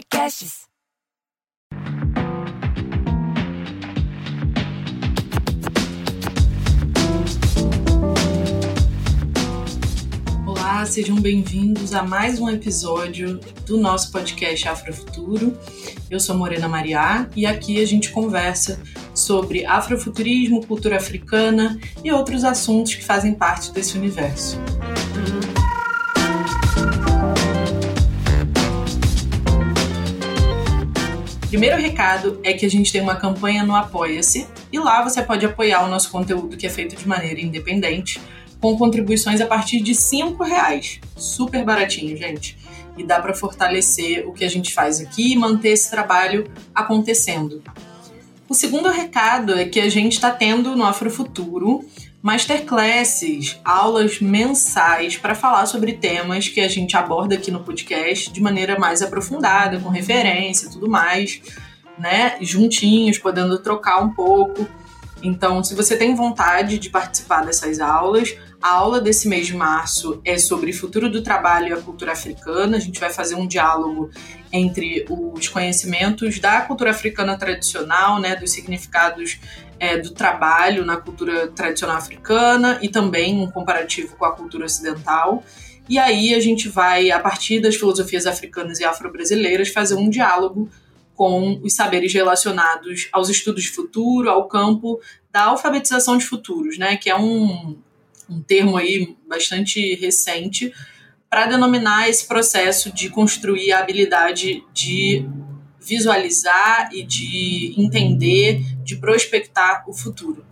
Podcasts. Olá, sejam bem-vindos a mais um episódio do nosso podcast Afrofuturo. Eu sou Morena Mariá e aqui a gente conversa sobre afrofuturismo, cultura africana e outros assuntos que fazem parte desse universo. Primeiro recado é que a gente tem uma campanha no Apoia-se e lá você pode apoiar o nosso conteúdo que é feito de maneira independente com contribuições a partir de cinco reais. Super baratinho, gente. E dá para fortalecer o que a gente faz aqui e manter esse trabalho acontecendo. O segundo recado é que a gente está tendo no Afrofuturo masterclasses, aulas mensais para falar sobre temas que a gente aborda aqui no podcast de maneira mais aprofundada, com referência e tudo mais, né? Juntinhos, podendo trocar um pouco. Então, se você tem vontade de participar dessas aulas, a aula desse mês de março é sobre futuro do trabalho e a cultura africana. A gente vai fazer um diálogo entre os conhecimentos da cultura africana tradicional, né, dos significados é, do trabalho na cultura tradicional africana e também um comparativo com a cultura ocidental. E aí a gente vai, a partir das filosofias africanas e afro-brasileiras, fazer um diálogo com os saberes relacionados aos estudos de futuro, ao campo da alfabetização de futuros, né, que é um, um termo aí bastante recente para denominar esse processo de construir a habilidade de visualizar e de entender, de prospectar o futuro.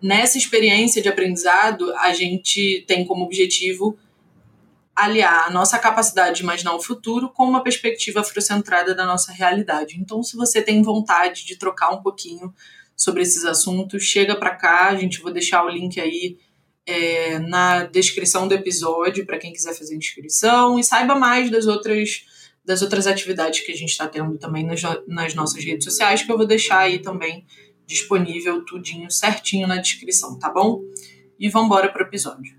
Nessa experiência de aprendizado, a gente tem como objetivo aliar a nossa capacidade de imaginar o futuro com uma perspectiva afrocentrada da nossa realidade. Então, se você tem vontade de trocar um pouquinho sobre esses assuntos, chega para cá, a gente vou deixar o link aí é, na descrição do episódio para quem quiser fazer inscrição e saiba mais das outras das outras atividades que a gente está tendo também nas, nas nossas redes sociais, que eu vou deixar aí também disponível tudinho certinho na descrição, tá bom? E vamos embora para o episódio.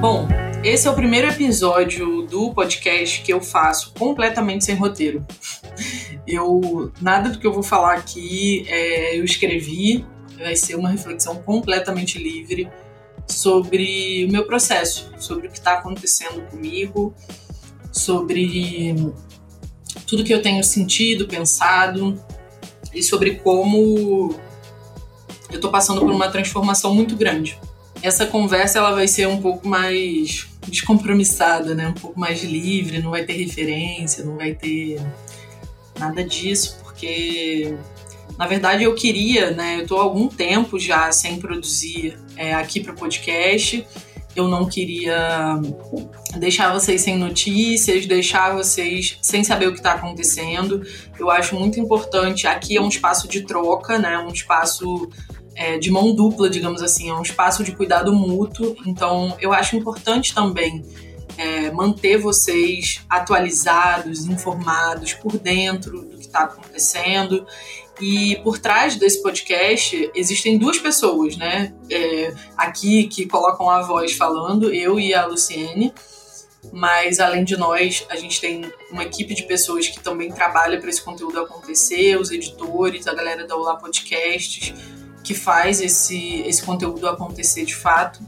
Bom, esse é o primeiro episódio do podcast que eu faço completamente sem roteiro. Eu nada do que eu vou falar aqui é, eu escrevi, vai ser uma reflexão completamente livre sobre o meu processo, sobre o que está acontecendo comigo, sobre tudo que eu tenho sentido, pensado e sobre como eu estou passando por uma transformação muito grande. Essa conversa ela vai ser um pouco mais descompromissada, né? Um pouco mais livre, não vai ter referência, não vai ter nada disso, porque na verdade eu queria, né? Eu tô há algum tempo já sem produzir é, aqui para o podcast. Eu não queria deixar vocês sem notícias, deixar vocês sem saber o que está acontecendo. Eu acho muito importante. Aqui é um espaço de troca, né? Um espaço é, de mão dupla, digamos assim, é um espaço de cuidado mútuo. Então, eu acho importante também é, manter vocês atualizados, informados, por dentro do que está acontecendo. E por trás desse podcast existem duas pessoas, né? É, aqui que colocam a voz falando, eu e a Luciene. Mas além de nós, a gente tem uma equipe de pessoas que também trabalha para esse conteúdo acontecer, os editores, a galera da Olá Podcasts, que faz esse, esse conteúdo acontecer de fato.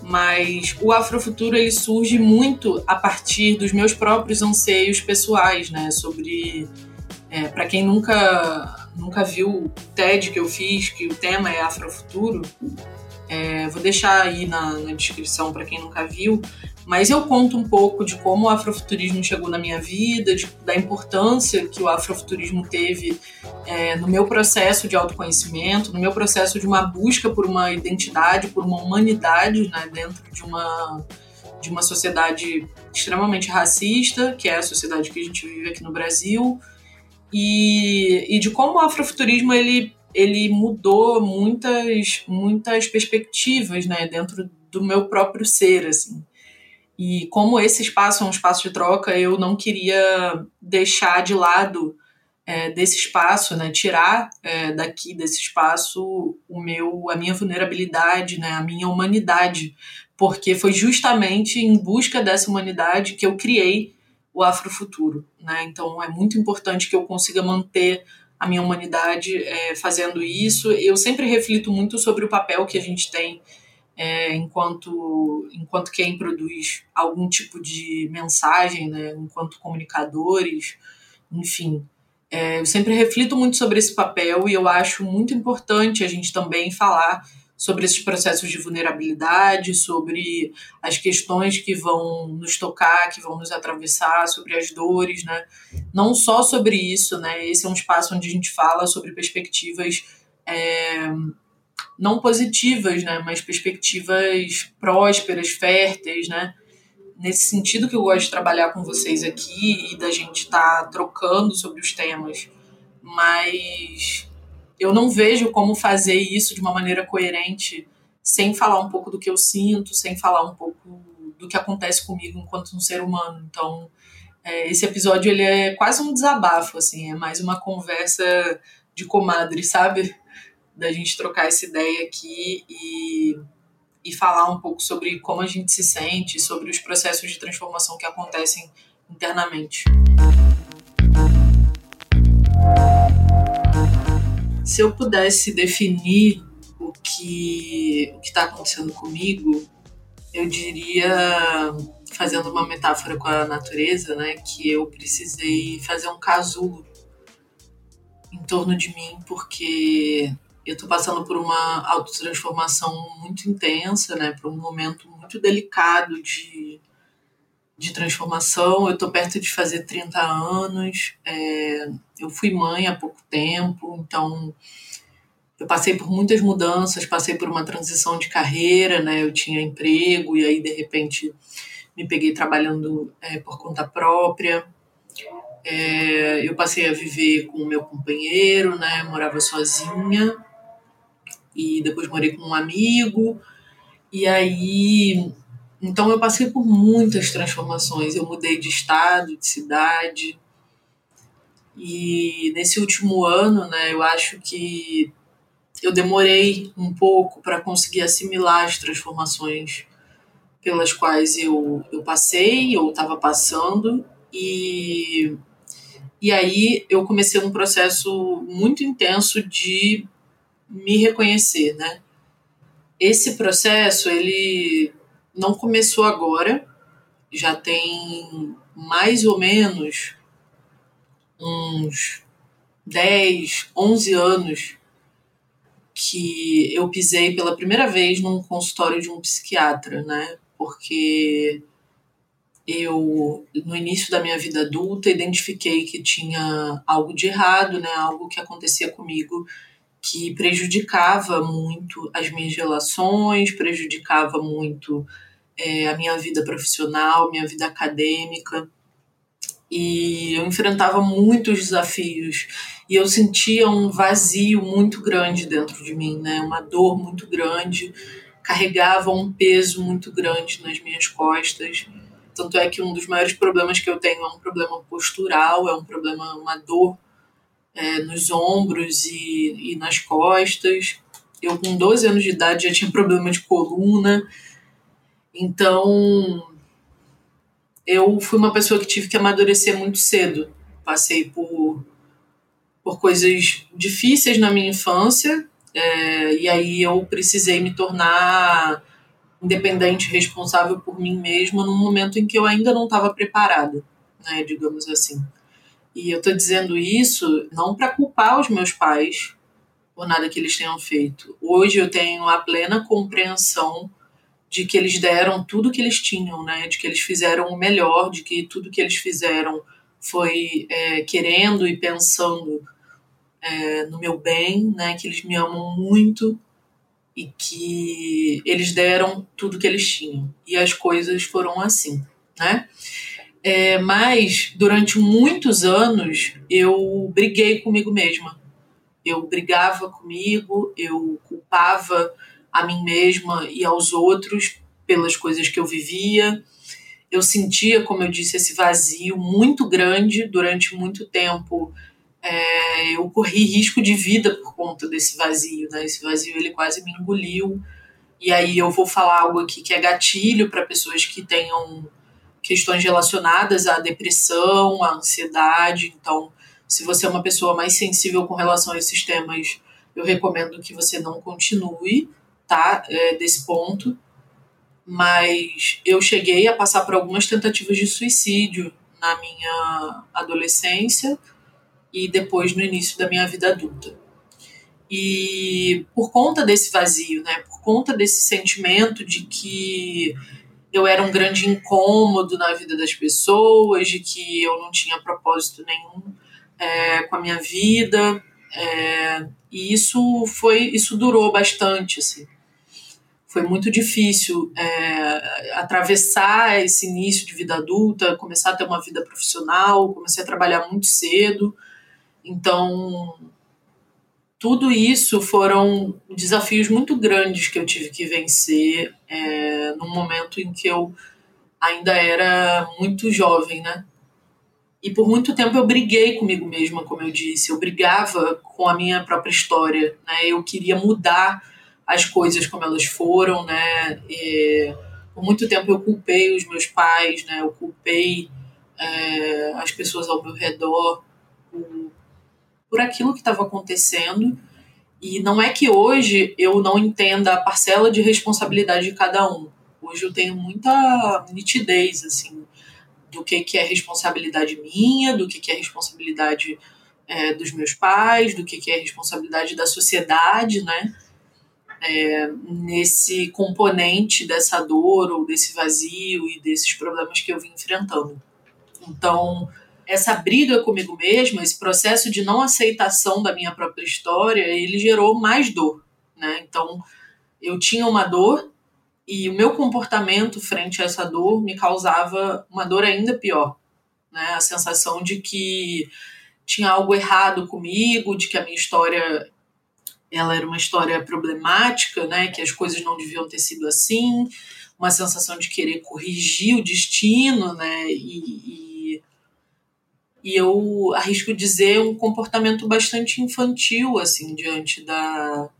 Mas o Afrofuturo ele surge muito a partir dos meus próprios anseios pessoais, né? Sobre. É, para quem nunca, nunca viu o TED que eu fiz, que o tema é Afrofuturo, é, vou deixar aí na, na descrição para quem nunca viu, mas eu conto um pouco de como o afrofuturismo chegou na minha vida, de, da importância que o afrofuturismo teve é, no meu processo de autoconhecimento, no meu processo de uma busca por uma identidade, por uma humanidade né, dentro de uma, de uma sociedade extremamente racista, que é a sociedade que a gente vive aqui no Brasil, e, e de como o afrofuturismo ele, ele mudou muitas, muitas perspectivas né, dentro do meu próprio ser, assim. E como esse espaço é um espaço de troca, eu não queria deixar de lado é, desse espaço, né, tirar é, daqui desse espaço o meu, a minha vulnerabilidade, né, a minha humanidade, porque foi justamente em busca dessa humanidade que eu criei o Afrofuturo, né? Então é muito importante que eu consiga manter a minha humanidade é, fazendo isso. Eu sempre reflito muito sobre o papel que a gente tem é, enquanto, enquanto quem produz algum tipo de mensagem, né, enquanto comunicadores, enfim. É, eu sempre reflito muito sobre esse papel e eu acho muito importante a gente também falar sobre esses processos de vulnerabilidade, sobre as questões que vão nos tocar, que vão nos atravessar, sobre as dores, né? Não só sobre isso, né? Esse é um espaço onde a gente fala sobre perspectivas é, não positivas, né, mas perspectivas prósperas, férteis, né? Nesse sentido que eu gosto de trabalhar com vocês aqui e da gente estar tá trocando sobre os temas, mas eu não vejo como fazer isso de uma maneira coerente sem falar um pouco do que eu sinto, sem falar um pouco do que acontece comigo enquanto um ser humano. Então, é, esse episódio ele é quase um desabafo, assim, é mais uma conversa de comadre, sabe? da gente trocar essa ideia aqui e, e falar um pouco sobre como a gente se sente, sobre os processos de transformação que acontecem internamente. Se eu pudesse definir o que o está acontecendo comigo, eu diria, fazendo uma metáfora com a natureza, né, que eu precisei fazer um casulo em torno de mim, porque eu estou passando por uma autotransformação muito intensa, né? Por um momento muito delicado de, de transformação. Eu estou perto de fazer 30 anos. É, eu fui mãe há pouco tempo, então eu passei por muitas mudanças, passei por uma transição de carreira, né? Eu tinha emprego e aí de repente me peguei trabalhando é, por conta própria. É, eu passei a viver com o meu companheiro, né? Morava sozinha e depois morei com um amigo. E aí, então eu passei por muitas transformações. Eu mudei de estado, de cidade. E nesse último ano, né, eu acho que eu demorei um pouco para conseguir assimilar as transformações pelas quais eu, eu passei ou estava passando. E, e aí eu comecei um processo muito intenso de me reconhecer, né? Esse processo, ele não começou agora, já tem mais ou menos uns 10, 11 anos que eu pisei pela primeira vez num consultório de um psiquiatra, né? Porque eu, no início da minha vida adulta, identifiquei que tinha algo de errado, né? Algo que acontecia comigo que prejudicava muito as minhas relações, prejudicava muito é, a minha vida profissional, minha vida acadêmica. E eu enfrentava muitos desafios e eu sentia um vazio muito grande dentro de mim, né? Uma dor muito grande, carregava um peso muito grande nas minhas costas. Tanto é que um dos maiores problemas que eu tenho é um problema postural, é um problema, uma dor é, nos ombros e, e nas costas. Eu, com 12 anos de idade, já tinha problema de coluna. Então, eu fui uma pessoa que tive que amadurecer muito cedo. Passei por, por coisas difíceis na minha infância, é, e aí eu precisei me tornar independente, responsável por mim mesma, num momento em que eu ainda não estava preparada, né, digamos assim. E eu estou dizendo isso não para culpar os meus pais por nada que eles tenham feito. Hoje eu tenho a plena compreensão de que eles deram tudo que eles tinham, né? De que eles fizeram o melhor, de que tudo que eles fizeram foi é, querendo e pensando é, no meu bem, né? Que eles me amam muito e que eles deram tudo que eles tinham. E as coisas foram assim, né? É, mas durante muitos anos eu briguei comigo mesma. Eu brigava comigo, eu culpava a mim mesma e aos outros pelas coisas que eu vivia. Eu sentia, como eu disse, esse vazio muito grande durante muito tempo. é, eu corri risco de vida por conta desse vazio, né? Esse vazio ele quase me engoliu. E aí eu vou falar algo aqui que é gatilho para pessoas que tenham questões relacionadas à depressão, à ansiedade. Então, se você é uma pessoa mais sensível com relação a esses temas, eu recomendo que você não continue, tá? É, desse ponto. Mas eu cheguei a passar por algumas tentativas de suicídio na minha adolescência e depois no início da minha vida adulta. E por conta desse vazio, né, por conta desse sentimento de que eu era um grande incômodo na vida das pessoas, de que eu não tinha propósito nenhum é, com a minha vida, é, e isso foi, isso durou bastante, assim. Foi muito difícil é, atravessar esse início de vida adulta, começar a ter uma vida profissional, comecei a trabalhar muito cedo, então, tudo isso foram desafios muito grandes que eu tive que vencer é, num momento em que eu ainda era muito jovem, né? E por muito tempo eu briguei comigo mesma, como eu disse. Eu brigava com a minha própria história, né? Eu queria mudar as coisas como elas foram, né? E por muito tempo eu culpei os meus pais, né? Eu culpei é, as pessoas ao meu redor por por aquilo que estava acontecendo. E não é que hoje eu não entenda a parcela de responsabilidade de cada um. Hoje eu tenho muita nitidez, assim, do que, que é responsabilidade minha, do que, que é responsabilidade é, dos meus pais, do que, que é responsabilidade da sociedade, né? É, nesse componente dessa dor ou desse vazio e desses problemas que eu vim enfrentando. Então, essa briga comigo mesma, esse processo de não aceitação da minha própria história, ele gerou mais dor, né? Então, eu tinha uma dor e o meu comportamento frente a essa dor me causava uma dor ainda pior, né? A sensação de que tinha algo errado comigo, de que a minha história ela era uma história problemática, né? Que as coisas não deviam ter sido assim, uma sensação de querer corrigir o destino, né? e, e e eu arrisco dizer um comportamento bastante infantil assim diante da,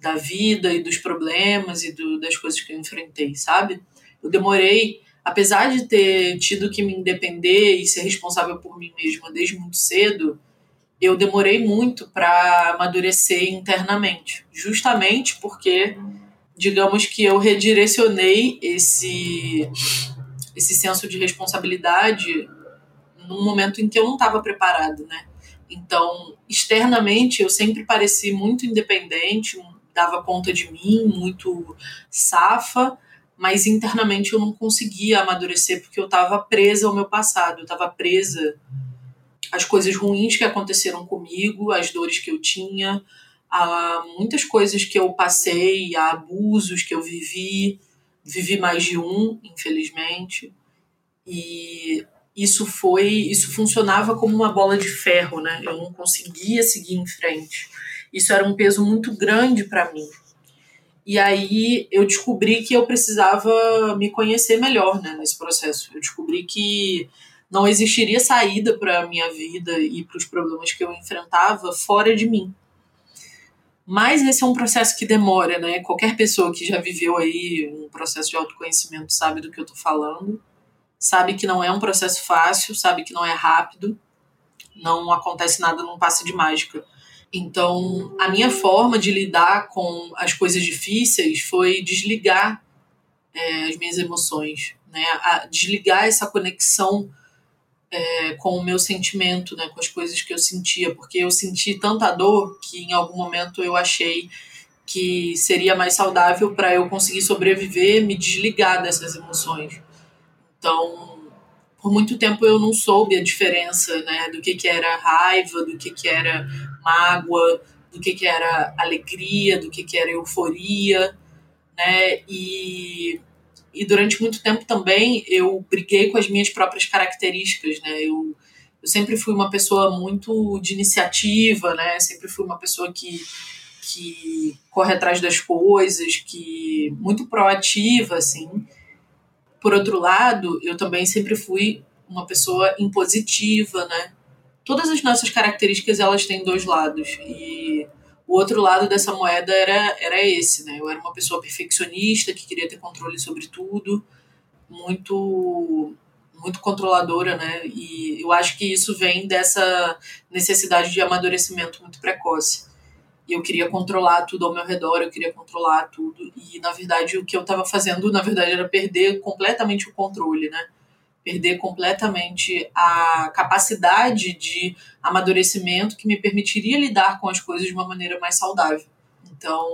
da vida e dos problemas e do, das coisas que eu enfrentei, sabe? Eu demorei, apesar de ter tido que me independer e ser responsável por mim mesma desde muito cedo, eu demorei muito para amadurecer internamente, justamente porque digamos que eu redirecionei esse esse senso de responsabilidade num momento em que eu não estava preparado, né? Então, externamente, eu sempre pareci muito independente, dava conta de mim, muito safa, mas internamente eu não conseguia amadurecer porque eu estava presa ao meu passado, eu estava presa às coisas ruins que aconteceram comigo, às dores que eu tinha, a muitas coisas que eu passei, a abusos que eu vivi, vivi mais de um, infelizmente. E isso foi, isso funcionava como uma bola de ferro, né? Eu não conseguia seguir em frente. Isso era um peso muito grande para mim. E aí eu descobri que eu precisava me conhecer melhor, né, nesse processo. Eu descobri que não existiria saída para a minha vida e para os problemas que eu enfrentava fora de mim. Mas esse é um processo que demora, né? Qualquer pessoa que já viveu aí um processo de autoconhecimento sabe do que eu tô falando sabe que não é um processo fácil, sabe que não é rápido, não acontece nada num passe de mágica. Então, a minha forma de lidar com as coisas difíceis foi desligar é, as minhas emoções, né? A desligar essa conexão é, com o meu sentimento, né? Com as coisas que eu sentia, porque eu senti tanta dor que em algum momento eu achei que seria mais saudável para eu conseguir sobreviver, me desligar dessas emoções. Então, por muito tempo eu não soube a diferença né, do que, que era raiva, do que, que era mágoa, do que, que era alegria, do que, que era euforia. Né? E, e durante muito tempo também eu briguei com as minhas próprias características. Né? Eu, eu sempre fui uma pessoa muito de iniciativa, né? sempre fui uma pessoa que, que corre atrás das coisas, que muito proativa, assim. Por outro lado, eu também sempre fui uma pessoa impositiva, né? todas as nossas características elas têm dois lados e o outro lado dessa moeda era, era esse, né? Eu era uma pessoa perfeccionista que queria ter controle sobre tudo, muito muito controladora, né? E eu acho que isso vem dessa necessidade de amadurecimento muito precoce. E eu queria controlar tudo ao meu redor, eu queria controlar tudo. E na verdade o que eu estava fazendo, na verdade, era perder completamente o controle, né? Perder completamente a capacidade de amadurecimento que me permitiria lidar com as coisas de uma maneira mais saudável. Então,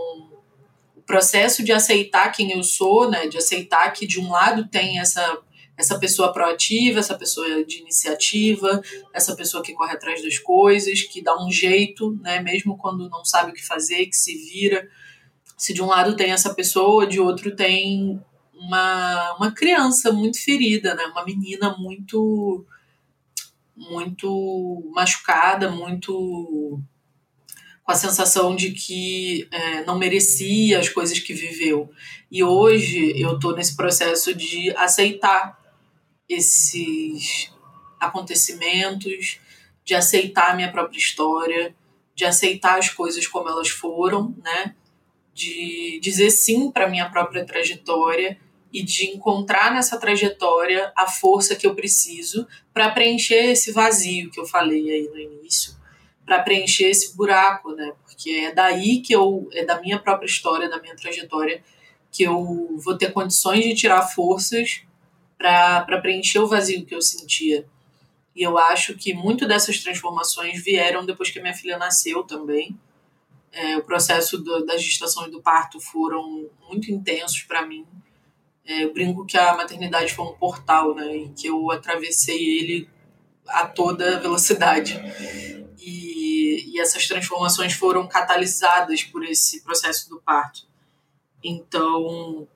o processo de aceitar quem eu sou, né, de aceitar que de um lado tem essa essa pessoa proativa, essa pessoa de iniciativa, essa pessoa que corre atrás das coisas, que dá um jeito, né, mesmo quando não sabe o que fazer, que se vira. Se de um lado tem essa pessoa, de outro tem uma, uma criança muito ferida, né, uma menina muito muito machucada, muito com a sensação de que é, não merecia as coisas que viveu. E hoje eu estou nesse processo de aceitar esses acontecimentos, de aceitar a minha própria história, de aceitar as coisas como elas foram, né? De dizer sim para minha própria trajetória e de encontrar nessa trajetória a força que eu preciso para preencher esse vazio que eu falei aí no início, para preencher esse buraco, né? Porque é daí que eu é da minha própria história, da minha trajetória que eu vou ter condições de tirar forças para preencher o vazio que eu sentia. E eu acho que muito dessas transformações vieram depois que a minha filha nasceu também. É, o processo do, da gestação e do parto foram muito intensos para mim. É, eu brinco que a maternidade foi um portal, né? E que eu atravessei ele a toda velocidade. E, e essas transformações foram catalisadas por esse processo do parto. Então,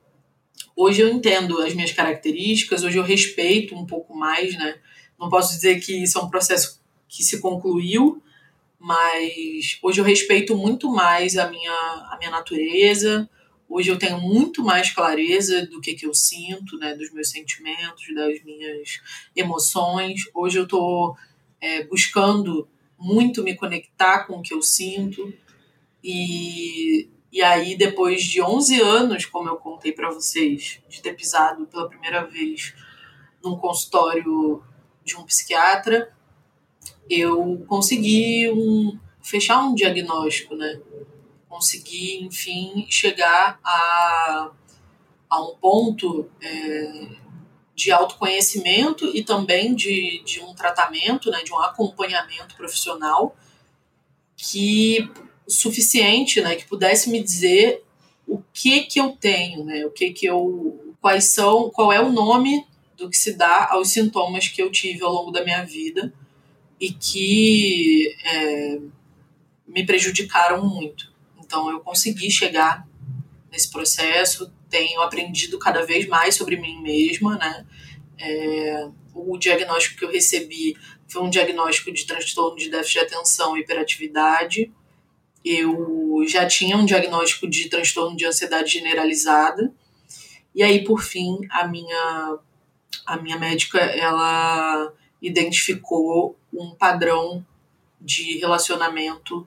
Hoje eu entendo as minhas características, hoje eu respeito um pouco mais, né? Não posso dizer que isso é um processo que se concluiu, mas hoje eu respeito muito mais a minha, a minha natureza. Hoje eu tenho muito mais clareza do que, que eu sinto, né? Dos meus sentimentos, das minhas emoções. Hoje eu estou é, buscando muito me conectar com o que eu sinto e e aí, depois de 11 anos, como eu contei para vocês, de ter pisado pela primeira vez num consultório de um psiquiatra, eu consegui um, fechar um diagnóstico, né? Consegui, enfim, chegar a, a um ponto é, de autoconhecimento e também de, de um tratamento, né, de um acompanhamento profissional que suficiente, né, que pudesse me dizer o que que eu tenho, né, o que que eu, quais são, qual é o nome do que se dá aos sintomas que eu tive ao longo da minha vida e que é, me prejudicaram muito. Então eu consegui chegar nesse processo, tenho aprendido cada vez mais sobre mim mesma, né? É, o diagnóstico que eu recebi foi um diagnóstico de transtorno de déficit de atenção e hiperatividade eu já tinha um diagnóstico de transtorno de ansiedade generalizada. E aí, por fim, a minha, a minha médica, ela identificou um padrão de relacionamento,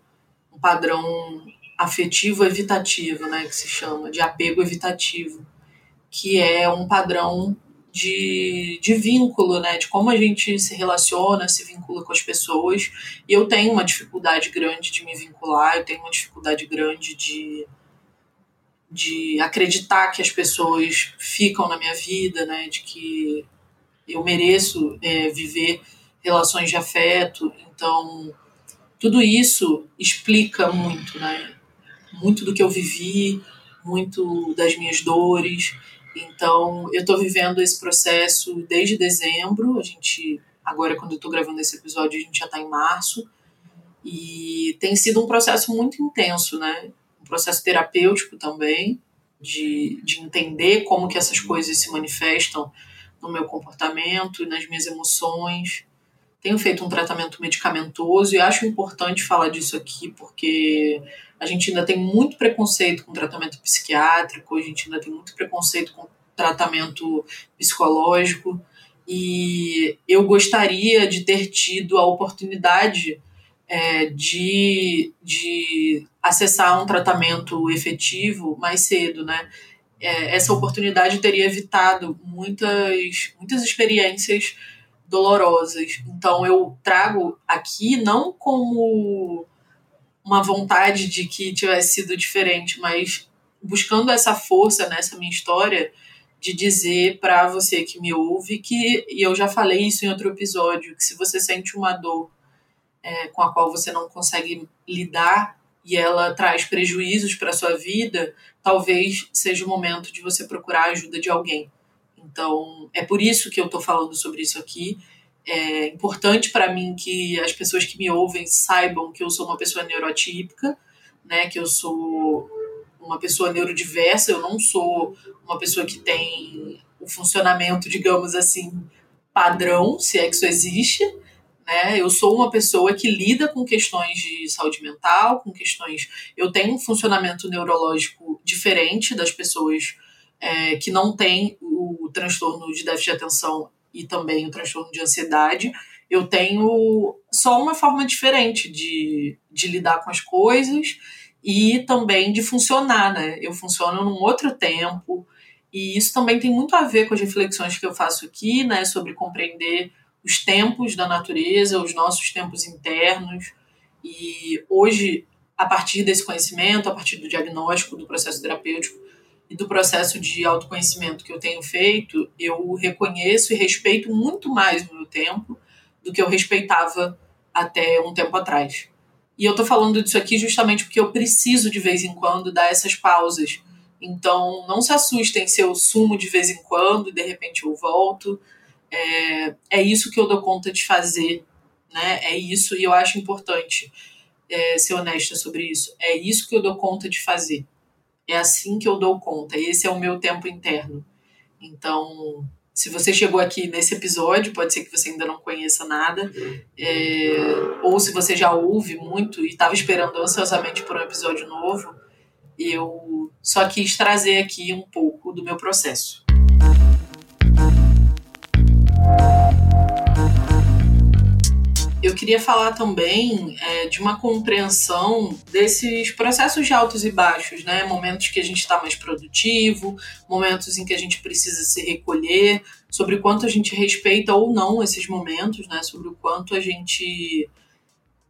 um padrão afetivo evitativo, né, que se chama, de apego evitativo, que é um padrão de, de vínculo, né? De como a gente se relaciona, se vincula com as pessoas. E eu tenho uma dificuldade grande de me vincular, eu tenho uma dificuldade grande de, de acreditar que as pessoas ficam na minha vida, né? De que eu mereço é, viver relações de afeto. Então, tudo isso explica muito, né? Muito do que eu vivi, muito das minhas dores. Então, eu estou vivendo esse processo desde dezembro. A gente, agora, quando eu estou gravando esse episódio, a gente já está em março. E tem sido um processo muito intenso, né? Um processo terapêutico também, de, de entender como que essas coisas se manifestam no meu comportamento, nas minhas emoções. Tenho feito um tratamento medicamentoso e acho importante falar disso aqui, porque a gente ainda tem muito preconceito com tratamento psiquiátrico, a gente ainda tem muito preconceito com tratamento psicológico. e eu gostaria de ter tido a oportunidade é, de, de acessar um tratamento efetivo mais cedo, né? É, essa oportunidade teria evitado muitas, muitas experiências dolorosas. Então eu trago aqui não como uma vontade de que tivesse sido diferente, mas buscando essa força nessa minha história de dizer para você que me ouve que, e eu já falei isso em outro episódio, que se você sente uma dor é, com a qual você não consegue lidar e ela traz prejuízos para sua vida, talvez seja o momento de você procurar a ajuda de alguém. Então, é por isso que eu estou falando sobre isso aqui. É importante para mim que as pessoas que me ouvem saibam que eu sou uma pessoa neurotípica, né, que eu sou uma pessoa neurodiversa, eu não sou uma pessoa que tem o funcionamento, digamos assim, padrão, se é que isso existe. Né? Eu sou uma pessoa que lida com questões de saúde mental, com questões. Eu tenho um funcionamento neurológico diferente das pessoas é, que não têm o transtorno de déficit de atenção e também o transtorno de ansiedade. Eu tenho só uma forma diferente de, de lidar com as coisas e também de funcionar, né? Eu funciono num outro tempo, e isso também tem muito a ver com as reflexões que eu faço aqui, né, sobre compreender os tempos da natureza, os nossos tempos internos. E hoje, a partir desse conhecimento, a partir do diagnóstico, do processo terapêutico e do processo de autoconhecimento que eu tenho feito, eu reconheço e respeito muito mais o meu tempo do que eu respeitava até um tempo atrás. E eu tô falando disso aqui justamente porque eu preciso de vez em quando dar essas pausas. Então, não se assustem se eu sumo de vez em quando e de repente eu volto. É, é isso que eu dou conta de fazer, né? É isso, e eu acho importante é, ser honesta sobre isso. É isso que eu dou conta de fazer. É assim que eu dou conta. Esse é o meu tempo interno. Então, se você chegou aqui nesse episódio, pode ser que você ainda não conheça nada, é, ou se você já ouve muito e estava esperando ansiosamente por um episódio novo, eu só quis trazer aqui um pouco do meu processo. Eu queria falar também é, de uma compreensão desses processos de altos e baixos, né? Momentos que a gente está mais produtivo, momentos em que a gente precisa se recolher, sobre quanto a gente respeita ou não esses momentos, né? Sobre o quanto a gente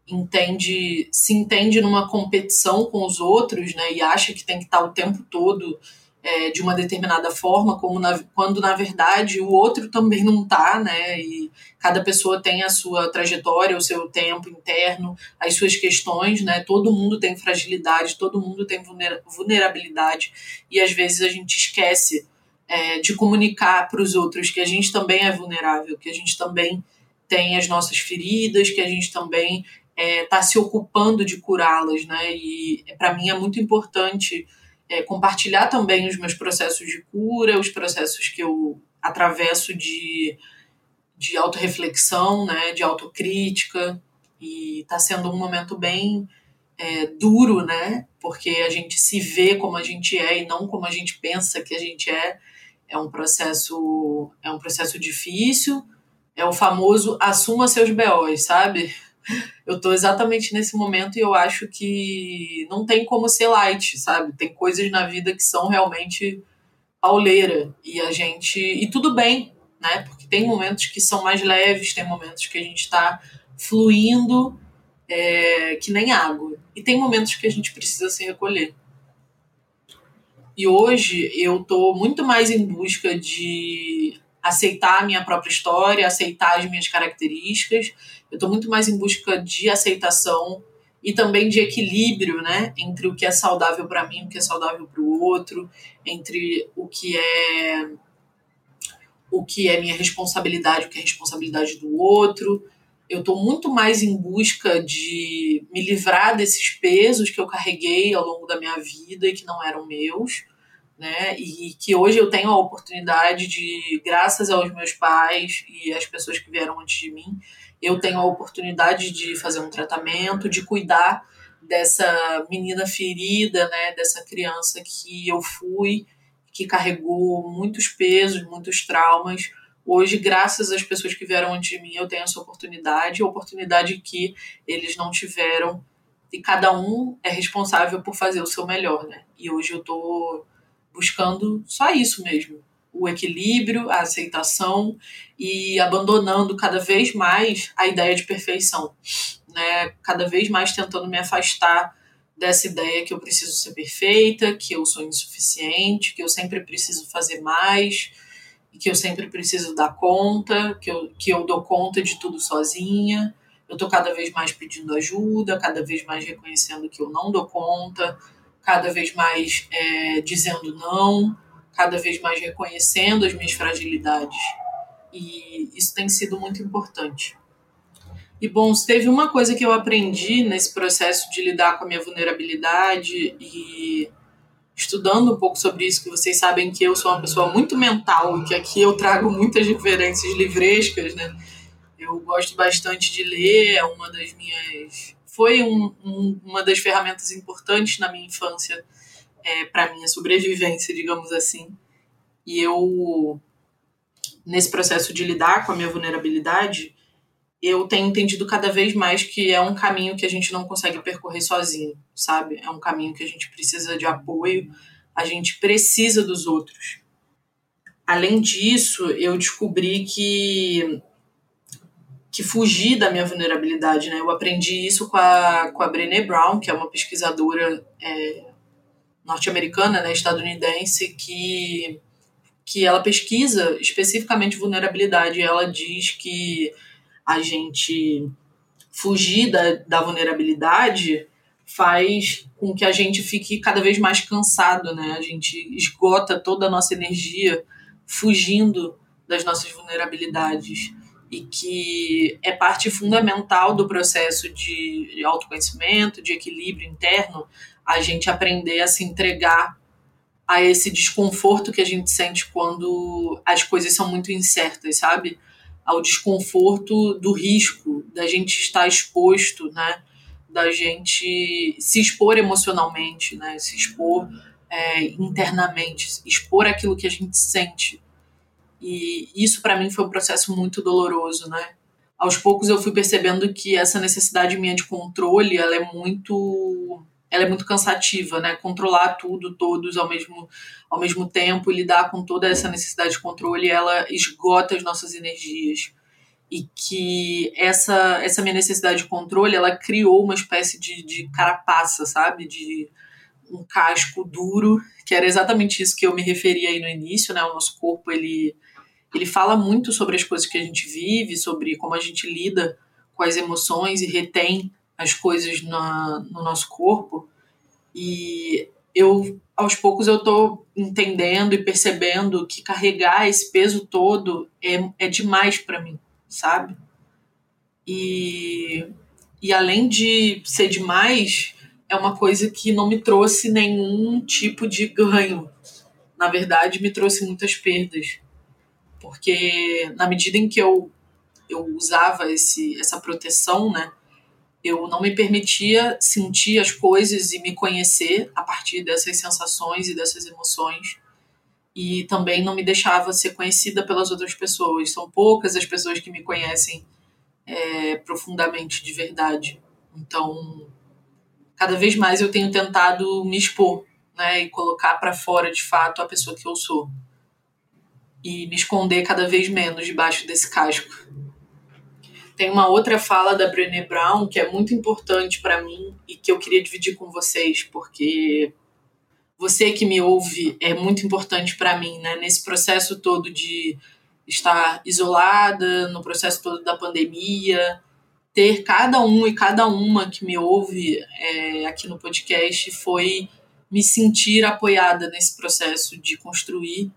entende, se entende numa competição com os outros, né? E acha que tem que estar o tempo todo é, de uma determinada forma, como na, quando na verdade o outro também não está, né? E cada pessoa tem a sua trajetória, o seu tempo interno, as suas questões, né? Todo mundo tem fragilidade, todo mundo tem vulnerabilidade e às vezes a gente esquece é, de comunicar para os outros que a gente também é vulnerável, que a gente também tem as nossas feridas, que a gente também está é, tá se ocupando de curá-las, né? E para mim é muito importante é, compartilhar também os meus processos de cura, os processos que eu atravesso de, de autorreflexão, né, de autocrítica, e está sendo um momento bem é, duro, né, porque a gente se vê como a gente é e não como a gente pensa que a gente é, é um processo, é um processo difícil, é o famoso assuma seus BOs, sabe? Eu tô exatamente nesse momento e eu acho que não tem como ser light, sabe? Tem coisas na vida que são realmente pauleira e a gente e tudo bem, né? Porque tem momentos que são mais leves, tem momentos que a gente está fluindo é, que nem água e tem momentos que a gente precisa se recolher. E hoje eu tô muito mais em busca de aceitar a minha própria história, aceitar as minhas características. Eu estou muito mais em busca de aceitação e também de equilíbrio, né, entre o que é saudável para mim, o que é saudável para o outro, entre o que é o que é minha responsabilidade, o que é responsabilidade do outro. Eu estou muito mais em busca de me livrar desses pesos que eu carreguei ao longo da minha vida e que não eram meus né? E que hoje eu tenho a oportunidade de, graças aos meus pais e às pessoas que vieram antes de mim, eu tenho a oportunidade de fazer um tratamento, de cuidar dessa menina ferida, né? Dessa criança que eu fui, que carregou muitos pesos, muitos traumas Hoje, graças às pessoas que vieram antes de mim, eu tenho essa oportunidade, oportunidade que eles não tiveram. E cada um é responsável por fazer o seu melhor, né? E hoje eu tô buscando só isso mesmo, o equilíbrio, a aceitação e abandonando cada vez mais a ideia de perfeição, né? Cada vez mais tentando me afastar dessa ideia que eu preciso ser perfeita, que eu sou insuficiente, que eu sempre preciso fazer mais, que eu sempre preciso dar conta, que eu, que eu dou conta de tudo sozinha. Eu tô cada vez mais pedindo ajuda, cada vez mais reconhecendo que eu não dou conta, cada vez mais é, dizendo não, cada vez mais reconhecendo as minhas fragilidades. E isso tem sido muito importante. E bom, teve uma coisa que eu aprendi nesse processo de lidar com a minha vulnerabilidade e estudando um pouco sobre isso, que vocês sabem que eu sou uma pessoa muito mental e que aqui eu trago muitas referências livrescas, né? Eu gosto bastante de ler, é uma das minhas. Foi um, um, uma das ferramentas importantes na minha infância é, para minha sobrevivência, digamos assim. E eu, nesse processo de lidar com a minha vulnerabilidade, eu tenho entendido cada vez mais que é um caminho que a gente não consegue percorrer sozinho, sabe? É um caminho que a gente precisa de apoio, a gente precisa dos outros. Além disso, eu descobri que que fugir da minha vulnerabilidade, né? Eu aprendi isso com a, com a Brené Brown, que é uma pesquisadora é, norte-americana, né, estadunidense, que, que ela pesquisa especificamente vulnerabilidade. Ela diz que a gente fugir da, da vulnerabilidade faz com que a gente fique cada vez mais cansado, né? A gente esgota toda a nossa energia fugindo das nossas vulnerabilidades e que é parte fundamental do processo de autoconhecimento, de equilíbrio interno, a gente aprender a se entregar a esse desconforto que a gente sente quando as coisas são muito incertas, sabe? ao desconforto do risco da gente estar exposto, né? Da gente se expor emocionalmente, né? Se expor é, internamente, expor aquilo que a gente sente. E isso para mim foi um processo muito doloroso, né? Aos poucos eu fui percebendo que essa necessidade minha de controle, ela é muito ela é muito cansativa, né? Controlar tudo, todos ao mesmo, ao mesmo tempo lidar com toda essa necessidade de controle, ela esgota as nossas energias. E que essa, essa minha necessidade de controle, ela criou uma espécie de, de carapaça, sabe? De um casco duro, que era exatamente isso que eu me referi aí no início, né? O nosso corpo, ele, ele fala muito sobre as coisas que a gente vive, sobre como a gente lida com as emoções e retém as coisas na, no nosso corpo. E eu, aos poucos, eu tô entendendo e percebendo que carregar esse peso todo é, é demais para mim, sabe? E, e além de ser demais, é uma coisa que não me trouxe nenhum tipo de ganho. Na verdade, me trouxe muitas perdas. Porque na medida em que eu, eu usava esse, essa proteção, né? eu não me permitia sentir as coisas e me conhecer a partir dessas sensações e dessas emoções. E também não me deixava ser conhecida pelas outras pessoas. São poucas as pessoas que me conhecem é, profundamente, de verdade. Então, cada vez mais eu tenho tentado me expor, né, e colocar para fora de fato a pessoa que eu sou. E me esconder cada vez menos debaixo desse casco. Tem uma outra fala da Brené Brown que é muito importante para mim e que eu queria dividir com vocês, porque você que me ouve é muito importante para mim, né? Nesse processo todo de estar isolada, no processo todo da pandemia, ter cada um e cada uma que me ouve é, aqui no podcast foi me sentir apoiada nesse processo de construir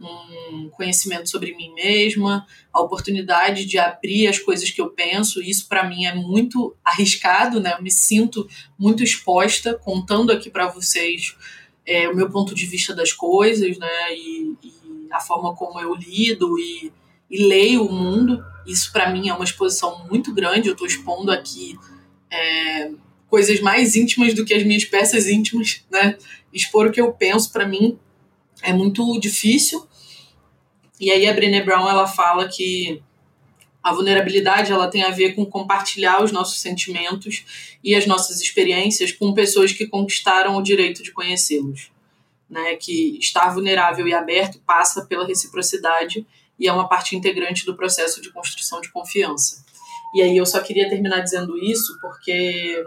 um conhecimento sobre mim mesma, a oportunidade de abrir as coisas que eu penso. Isso para mim é muito arriscado, né? Eu me sinto muito exposta contando aqui para vocês é, o meu ponto de vista das coisas, né? E, e a forma como eu lido e, e leio o mundo. Isso para mim é uma exposição muito grande. Eu estou expondo aqui é, coisas mais íntimas do que as minhas peças íntimas, né? Expor o que eu penso para mim é muito difícil E aí a Brené Brown ela fala que a vulnerabilidade ela tem a ver com compartilhar os nossos sentimentos e as nossas experiências com pessoas que conquistaram o direito de conhecê-los. Né, que estar vulnerável e aberto passa pela reciprocidade e é uma parte integrante do processo de construção de confiança. E aí eu só queria terminar dizendo isso porque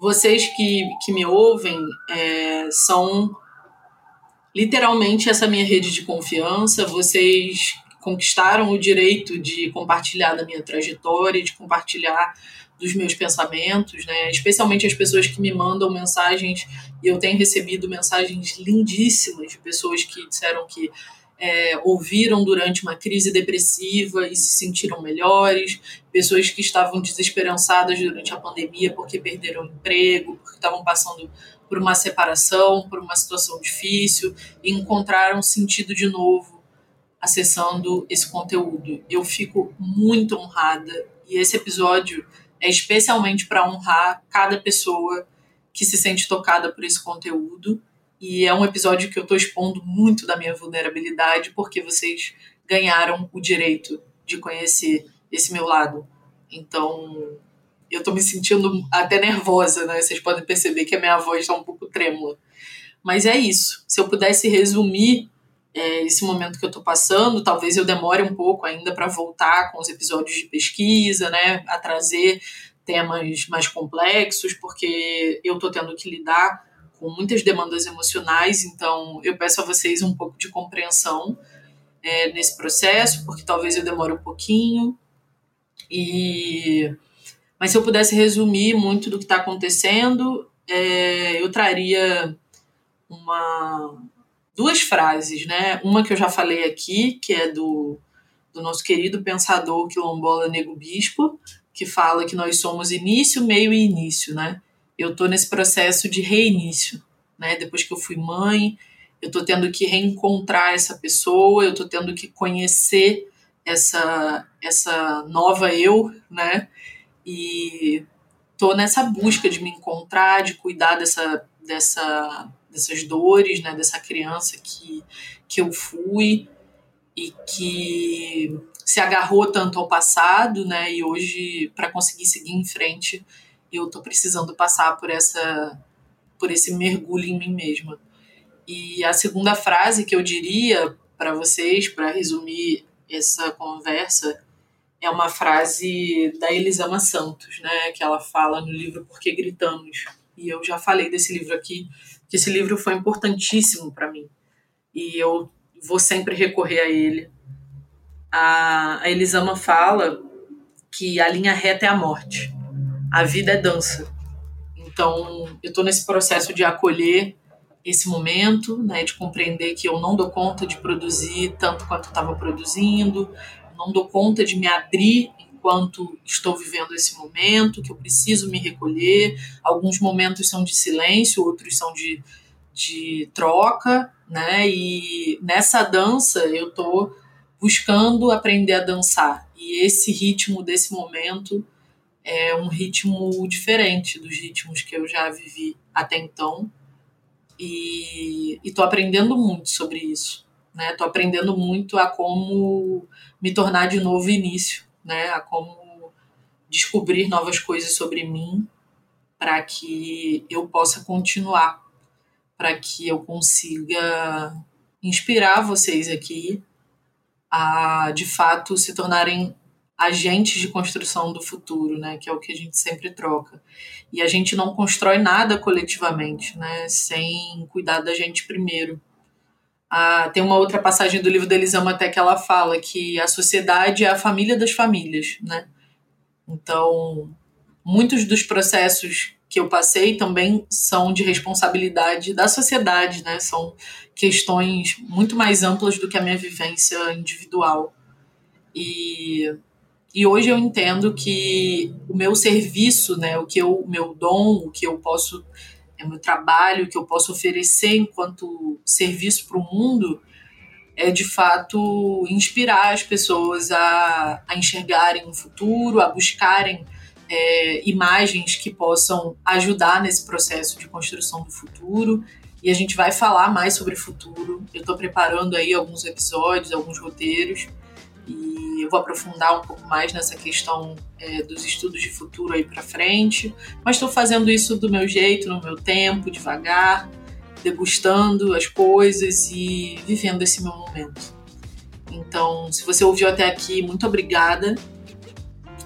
vocês que, que me ouvem é, são literalmente essa minha rede de confiança, vocês conquistaram o direito de compartilhar da minha trajetória, de compartilhar dos meus pensamentos, né? Especialmente as pessoas que me mandam mensagens e eu tenho recebido mensagens lindíssimas de pessoas que disseram que é, ouviram durante uma crise depressiva e se sentiram melhores, pessoas que estavam desesperançadas durante a pandemia porque perderam emprego, porque estavam passando por uma separação, por uma situação difícil e encontraram sentido de novo acessando esse conteúdo. Eu fico muito honrada e esse episódio é especialmente para honrar cada pessoa que se sente tocada por esse conteúdo. E é um episódio que eu estou expondo muito da minha vulnerabilidade, porque vocês ganharam o direito de conhecer esse meu lado. Então, eu estou me sentindo até nervosa, né? Vocês podem perceber que a minha voz está um pouco trêmula. Mas é isso. Se eu pudesse resumir é, esse momento que eu estou passando. Talvez eu demore um pouco ainda para voltar com os episódios de pesquisa, né, a trazer temas mais complexos, porque eu estou tendo que lidar com muitas demandas emocionais, então eu peço a vocês um pouco de compreensão é, nesse processo, porque talvez eu demore um pouquinho. E mas se eu pudesse resumir muito do que está acontecendo, é, eu traria uma duas frases, né? Uma que eu já falei aqui, que é do, do nosso querido pensador quilombola Nego Bispo, que fala que nós somos início, meio e início, né? Eu tô nesse processo de reinício, né? Depois que eu fui mãe, eu tô tendo que reencontrar essa pessoa, eu tô tendo que conhecer essa essa nova eu, né? E tô nessa busca de me encontrar, de cuidar dessa dessa dessas dores, né, dessa criança que, que eu fui e que se agarrou tanto ao passado, né, e hoje para conseguir seguir em frente, eu tô precisando passar por essa por esse mergulho em mim mesma. E a segunda frase que eu diria para vocês, para resumir essa conversa, é uma frase da Elisama Santos, né, que ela fala no livro Por que Gritamos. E eu já falei desse livro aqui que esse livro foi importantíssimo para mim e eu vou sempre recorrer a ele. A, a Elisama fala que a linha reta é a morte, a vida é dança. Então, eu estou nesse processo de acolher esse momento, né, de compreender que eu não dou conta de produzir tanto quanto estava produzindo, não dou conta de me abrir enquanto estou vivendo esse momento, que eu preciso me recolher. Alguns momentos são de silêncio, outros são de, de troca, né? E nessa dança eu estou buscando aprender a dançar. E esse ritmo desse momento é um ritmo diferente dos ritmos que eu já vivi até então. E estou aprendendo muito sobre isso. Estou né? aprendendo muito a como me tornar de novo início né, a como descobrir novas coisas sobre mim para que eu possa continuar, para que eu consiga inspirar vocês aqui a de fato se tornarem agentes de construção do futuro, né, que é o que a gente sempre troca. E a gente não constrói nada coletivamente, né, sem cuidar da gente primeiro. Ah, tem uma outra passagem do livro da Elisama até que ela fala que a sociedade é a família das famílias, né? Então, muitos dos processos que eu passei também são de responsabilidade da sociedade, né? São questões muito mais amplas do que a minha vivência individual. E, e hoje eu entendo que o meu serviço, né, o que eu, meu dom, o que eu posso é meu trabalho que eu posso oferecer enquanto serviço para o mundo é de fato inspirar as pessoas a, a enxergarem o futuro, a buscarem é, imagens que possam ajudar nesse processo de construção do futuro. E a gente vai falar mais sobre futuro. Eu estou preparando aí alguns episódios, alguns roteiros, e eu vou aprofundar um pouco mais nessa questão é, dos estudos de futuro aí para frente. Mas estou fazendo isso do meu jeito, no meu tempo, devagar, degustando as coisas e vivendo esse meu momento. Então, se você ouviu até aqui, muito obrigada.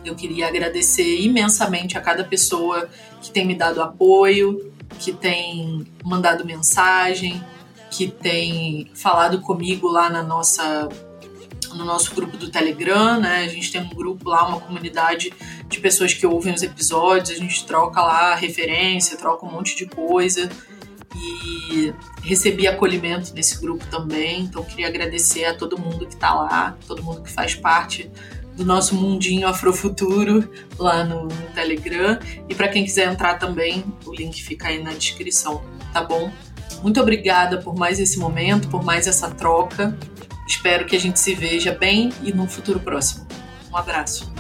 Eu queria agradecer imensamente a cada pessoa que tem me dado apoio, que tem mandado mensagem, que tem falado comigo lá na nossa no nosso grupo do Telegram, né? A gente tem um grupo lá, uma comunidade de pessoas que ouvem os episódios, a gente troca lá referência, troca um monte de coisa e recebi acolhimento nesse grupo também. Então queria agradecer a todo mundo que está lá, todo mundo que faz parte do nosso mundinho Afrofuturo lá no, no Telegram. E para quem quiser entrar também, o link fica aí na descrição, tá bom? Muito obrigada por mais esse momento, por mais essa troca. Espero que a gente se veja bem e num futuro próximo. Um abraço.